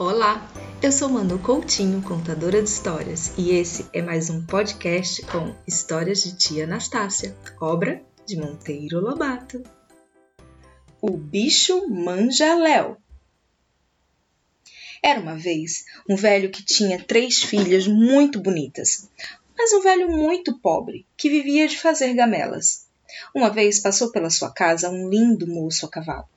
Olá, eu sou Manu Coutinho, contadora de histórias, e esse é mais um podcast com Histórias de Tia Anastácia, obra de Monteiro Lobato. O bicho manja-léu. Era uma vez um velho que tinha três filhas muito bonitas, mas um velho muito pobre que vivia de fazer gamelas. Uma vez passou pela sua casa um lindo moço a cavalo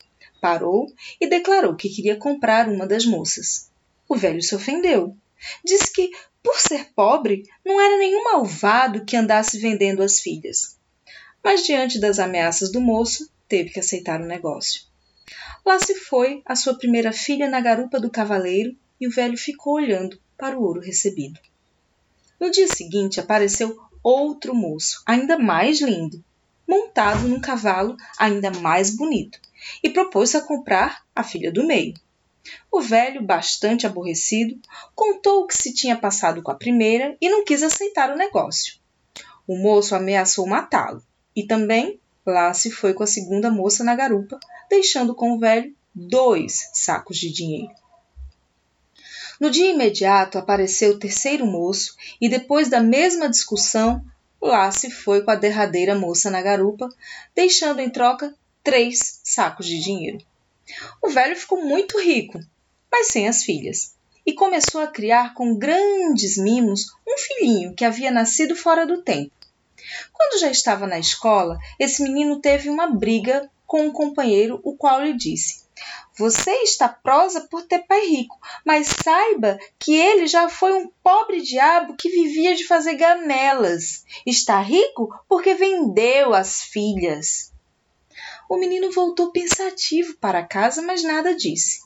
parou e declarou que queria comprar uma das moças. O velho se ofendeu. Disse que, por ser pobre, não era nenhum malvado que andasse vendendo as filhas. Mas, diante das ameaças do moço, teve que aceitar o negócio. Lá se foi a sua primeira filha na garupa do cavaleiro e o velho ficou olhando para o ouro recebido. No dia seguinte apareceu outro moço, ainda mais lindo, montado num cavalo ainda mais bonito, e propôs-se a comprar a filha do meio. O velho, bastante aborrecido, contou o que se tinha passado com a primeira e não quis aceitar o negócio. O moço ameaçou matá-lo e também lá se foi com a segunda moça na garupa, deixando com o velho dois sacos de dinheiro. No dia imediato apareceu o terceiro moço e, depois da mesma discussão, lá se foi com a derradeira moça na garupa, deixando em troca três sacos de dinheiro. O velho ficou muito rico, mas sem as filhas, e começou a criar com grandes mimos um filhinho que havia nascido fora do tempo. Quando já estava na escola, esse menino teve uma briga com um companheiro, o qual lhe disse: Você está prosa por ter pai rico, mas saiba que ele já foi um pobre diabo que vivia de fazer gamelas. Está rico porque vendeu as filhas. O menino voltou pensativo para casa, mas nada disse.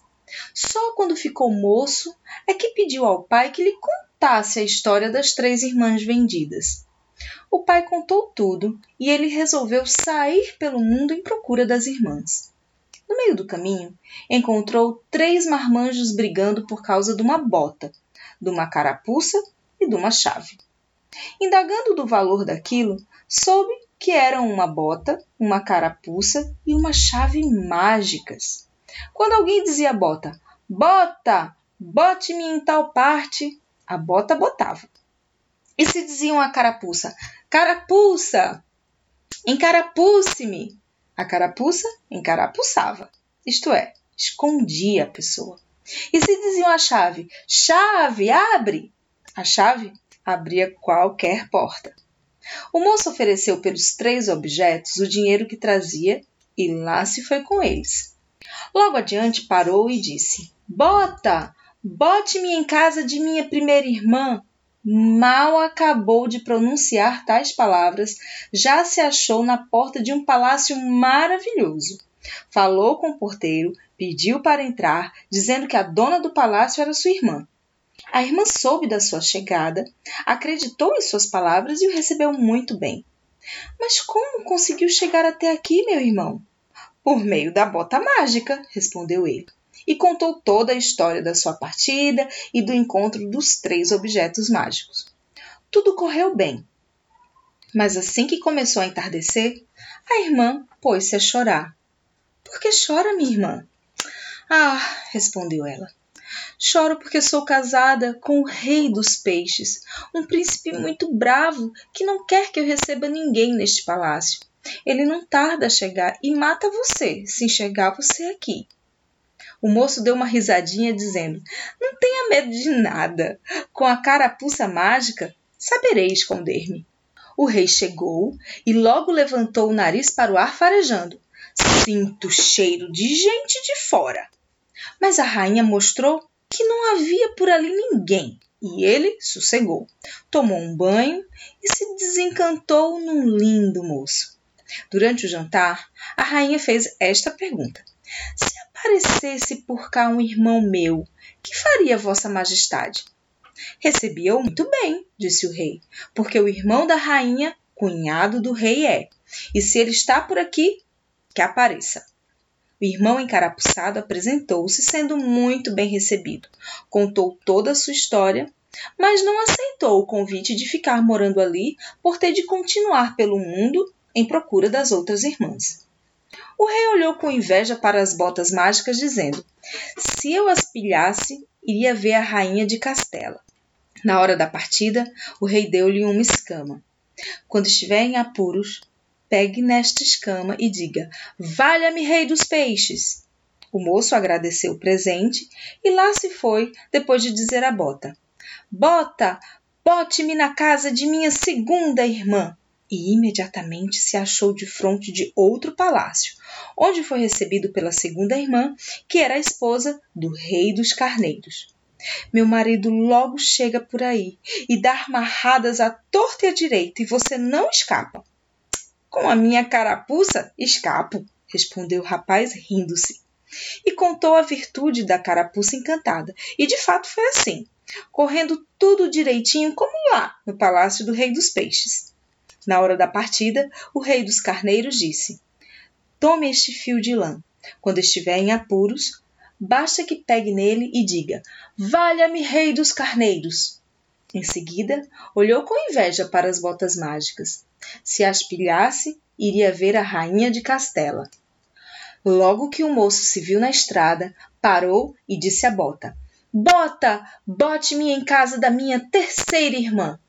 Só quando ficou moço é que pediu ao pai que lhe contasse a história das três irmãs vendidas. O pai contou tudo e ele resolveu sair pelo mundo em procura das irmãs. No meio do caminho, encontrou três marmanjos brigando por causa de uma bota, de uma carapuça e de uma chave. Indagando do valor daquilo, soube que eram uma bota, uma carapuça e uma chave mágicas. Quando alguém dizia à bota, bota, bote-me em tal parte, a bota botava. E se diziam à carapuça, carapuça, encarapuce-me, a carapuça encarapuçava, isto é, escondia a pessoa. E se diziam à chave, chave, abre, a chave abria qualquer porta. O moço ofereceu pelos três objetos o dinheiro que trazia e lá se foi com eles. Logo adiante parou e disse: Bota! Bote-me em casa de minha primeira irmã. Mal acabou de pronunciar tais palavras, já se achou na porta de um palácio maravilhoso. Falou com o porteiro, pediu para entrar, dizendo que a dona do palácio era sua irmã. A irmã soube da sua chegada, acreditou em suas palavras e o recebeu muito bem. Mas como conseguiu chegar até aqui, meu irmão? Por meio da bota mágica, respondeu ele, e contou toda a história da sua partida e do encontro dos três objetos mágicos. Tudo correu bem. Mas assim que começou a entardecer, a irmã pôs-se a chorar. Por que chora, minha irmã? Ah, respondeu ela. Choro porque sou casada com o rei dos peixes, um príncipe muito bravo que não quer que eu receba ninguém neste palácio. Ele não tarda a chegar e mata você se enxergar você aqui. O moço deu uma risadinha, dizendo: Não tenha medo de nada. Com a carapuça mágica, saberei esconder-me. O rei chegou e logo levantou o nariz para o ar, farejando: Sinto cheiro de gente de fora. Mas a rainha mostrou que não havia por ali ninguém e ele sossegou. Tomou um banho e se desencantou num lindo moço. Durante o jantar, a rainha fez esta pergunta: Se aparecesse por cá um irmão meu, que faria Vossa Majestade? Recebia-o muito bem, disse o rei, porque o irmão da rainha, cunhado do rei é, e se ele está por aqui, que apareça. O irmão encarapuçado apresentou-se, sendo muito bem recebido. Contou toda a sua história, mas não aceitou o convite de ficar morando ali por ter de continuar pelo mundo em procura das outras irmãs. O rei olhou com inveja para as botas mágicas, dizendo: Se eu as pilhasse, iria ver a rainha de Castela. Na hora da partida, o rei deu-lhe uma escama. Quando estiver em apuros, pegue nesta escama e diga: Valha-me, rei dos peixes! O moço agradeceu o presente e lá se foi, depois de dizer à bota: Bota, bote-me na casa de minha segunda irmã e imediatamente se achou de frente de outro palácio, onde foi recebido pela segunda irmã, que era a esposa do rei dos carneiros. Meu marido logo chega por aí e dá marradas à torta e à direita, e você não escapa. Com a minha carapuça, escapo, respondeu o rapaz, rindo-se. E contou a virtude da carapuça encantada. E de fato foi assim, correndo tudo direitinho como lá no palácio do rei dos peixes. Na hora da partida, o rei dos carneiros disse: Tome este fio de lã. Quando estiver em apuros, basta que pegue nele e diga: Valha-me, rei dos carneiros! Em seguida, olhou com inveja para as botas mágicas. Se as pilhasse, iria ver a rainha de Castela. Logo que o moço se viu na estrada, parou e disse à bota: Bota, bote-me em casa da minha terceira irmã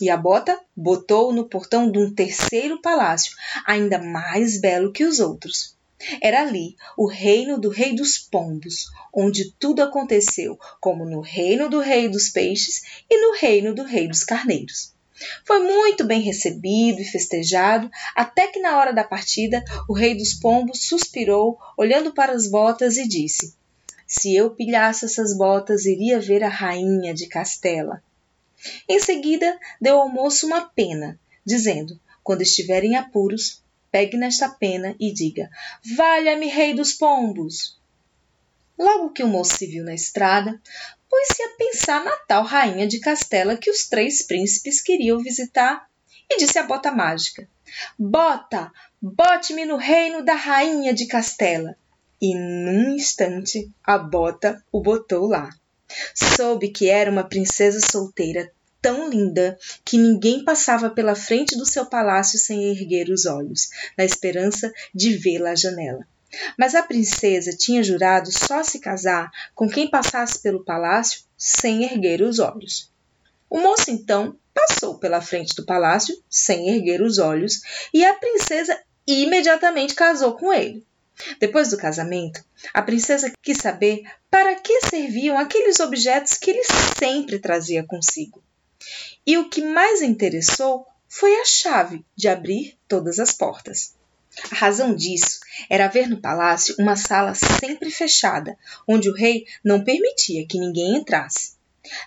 e a bota botou no portão de um terceiro palácio, ainda mais belo que os outros. Era ali o reino do rei dos pombos, onde tudo aconteceu, como no reino do rei dos peixes e no reino do rei dos carneiros. Foi muito bem recebido e festejado, até que na hora da partida o rei dos pombos suspirou, olhando para as botas e disse: Se eu pilhasse essas botas, iria ver a rainha de Castela. Em seguida, deu ao moço uma pena, dizendo: Quando estiver em apuros, pegue nesta pena e diga: Valha-me, rei dos pombos! Logo que o moço se viu na estrada, pôs-se a pensar na tal rainha de Castela que os três príncipes queriam visitar e disse à bota mágica: Bota, bote-me no reino da rainha de Castela. E num instante a bota o botou lá. Soube que era uma princesa solteira tão linda que ninguém passava pela frente do seu palácio sem erguer os olhos, na esperança de vê-la à janela. Mas a princesa tinha jurado só se casar com quem passasse pelo palácio sem erguer os olhos. O moço então passou pela frente do palácio sem erguer os olhos e a princesa imediatamente casou com ele. Depois do casamento, a princesa quis saber para que serviam aqueles objetos que ele sempre trazia consigo. E o que mais interessou foi a chave de abrir todas as portas. A razão disso era ver no palácio uma sala sempre fechada, onde o rei não permitia que ninguém entrasse.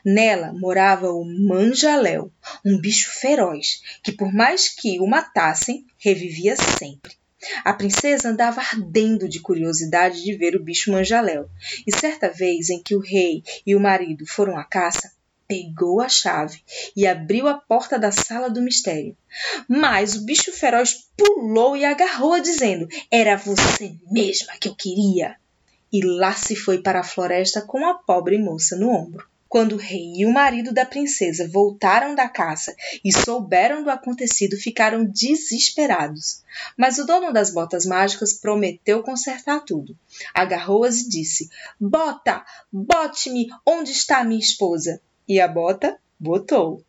Nela morava o Manjaléu, um bicho feroz que, por mais que o matassem, revivia sempre. A princesa andava ardendo de curiosidade de ver o bicho manjaléu, e certa vez em que o rei e o marido foram à caça, pegou a chave e abriu a porta da sala do mistério. Mas o bicho feroz pulou e agarrou-a, dizendo: Era você mesma que eu queria! E lá se foi para a floresta com a pobre moça no ombro. Quando o rei e o marido da princesa voltaram da caça e souberam do acontecido, ficaram desesperados. Mas o dono das botas mágicas prometeu consertar tudo. Agarrou-as e disse: Bota, bote-me onde está minha esposa. E a bota botou.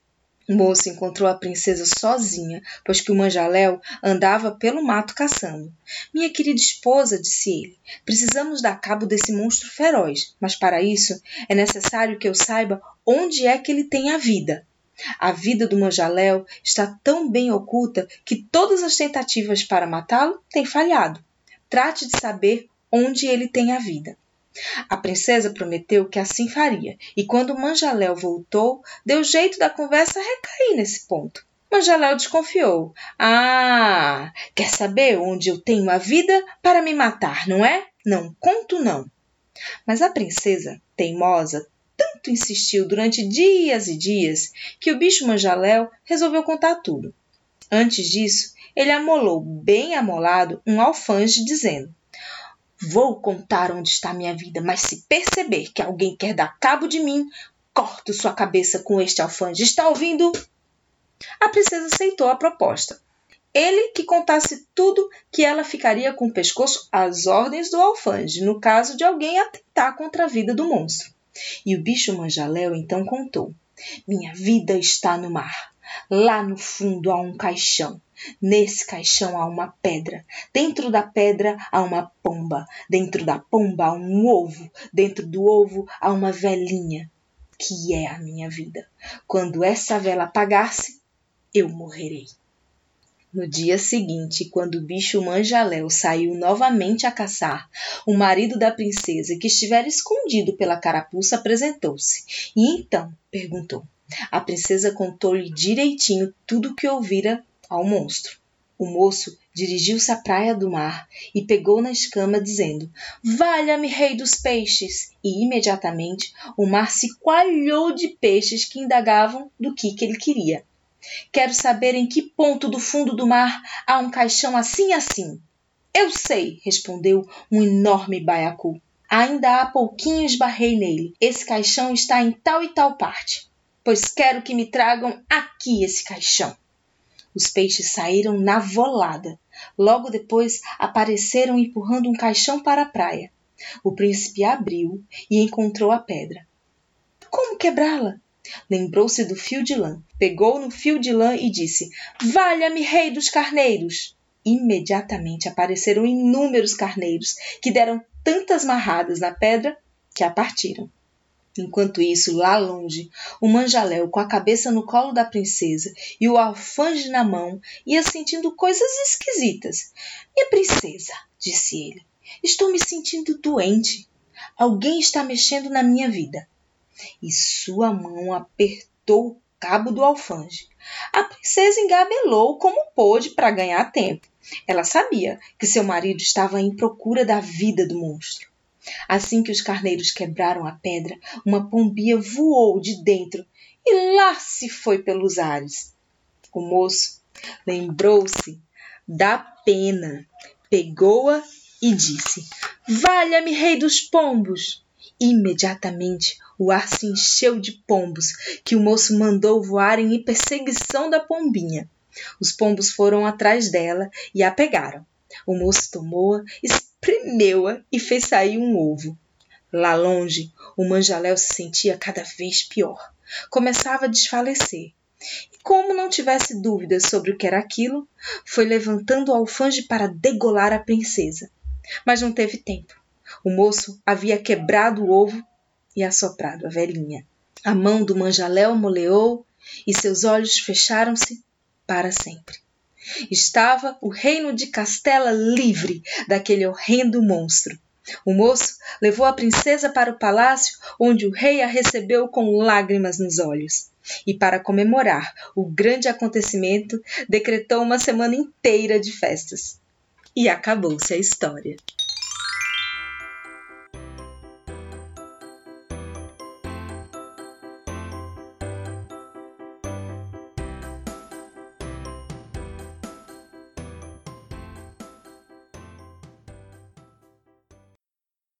O moço encontrou a princesa sozinha, pois que o manjaléu andava pelo mato caçando. Minha querida esposa, disse ele, precisamos dar cabo desse monstro feroz, mas para isso é necessário que eu saiba onde é que ele tem a vida. A vida do manjaléu está tão bem oculta que todas as tentativas para matá-lo têm falhado. Trate de saber onde ele tem a vida. A princesa prometeu que assim faria, e quando Manjaléu voltou, deu jeito da conversa recair nesse ponto. Manjaléu desconfiou. Ah, quer saber onde eu tenho a vida para me matar, não é? Não conto, não. Mas a princesa, teimosa, tanto insistiu durante dias e dias que o bicho Manjaléu resolveu contar tudo. Antes disso, ele amolou bem amolado um alfange, dizendo: Vou contar onde está minha vida, mas se perceber que alguém quer dar cabo de mim, corto sua cabeça com este alfanje. Está ouvindo? A princesa aceitou a proposta ele que contasse tudo que ela ficaria com o pescoço às ordens do alfange, no caso de alguém atentar contra a vida do monstro. E o bicho manjaléu então contou: Minha vida está no mar. Lá no fundo há um caixão. Nesse caixão há uma pedra. Dentro da pedra há uma pomba. Dentro da pomba há um ovo. Dentro do ovo há uma velhinha, que é a minha vida. Quando essa vela apagar-se, eu morrerei. No dia seguinte, quando o bicho manjaléu saiu novamente a caçar, o marido da princesa, que estivera escondido pela carapuça, apresentou-se e então perguntou. A princesa contou-lhe direitinho tudo o que ouvira ao monstro. O moço dirigiu-se à praia do mar e pegou na escama, dizendo: Valha-me, rei dos peixes! E imediatamente o mar se coalhou de peixes que indagavam do que, que ele queria. Quero saber em que ponto do fundo do mar há um caixão assim assim. Eu sei, respondeu um enorme baiacu. Ainda há pouquinho esbarrei nele. Esse caixão está em tal e tal parte. Pois quero que me tragam aqui esse caixão. Os peixes saíram na volada. Logo depois apareceram empurrando um caixão para a praia. O príncipe abriu e encontrou a pedra. Como quebrá-la? Lembrou-se do fio de lã, pegou no fio de lã e disse: Valha-me, rei dos carneiros! Imediatamente apareceram inúmeros carneiros que deram tantas marradas na pedra que a partiram. Enquanto isso, lá longe, o manjaléu, com a cabeça no colo da princesa e o alfange na mão, ia sentindo coisas esquisitas. Minha princesa, disse ele, estou me sentindo doente. Alguém está mexendo na minha vida e sua mão apertou o cabo do alfange. A princesa engabelou como pôde para ganhar tempo. Ela sabia que seu marido estava em procura da vida do monstro. Assim que os carneiros quebraram a pedra, uma pombinha voou de dentro e lá se foi pelos ares. O moço lembrou-se da pena, pegou-a e disse: Valha-me, rei dos pombos! Imediatamente o ar se encheu de pombos, que o moço mandou voarem em perseguição da pombinha. Os pombos foram atrás dela e a pegaram. O moço tomou-a, espremeu-a e fez sair um ovo. Lá longe, o manjaléu se sentia cada vez pior. Começava a desfalecer. E como não tivesse dúvidas sobre o que era aquilo, foi levantando o alfange para degolar a princesa. Mas não teve tempo. O moço havia quebrado o ovo e assoprado a velhinha. A mão do manjaléu moleou e seus olhos fecharam-se para sempre. Estava o reino de Castela livre daquele horrendo monstro. O moço levou a princesa para o palácio, onde o rei a recebeu com lágrimas nos olhos. E para comemorar o grande acontecimento, decretou uma semana inteira de festas. E acabou-se a história.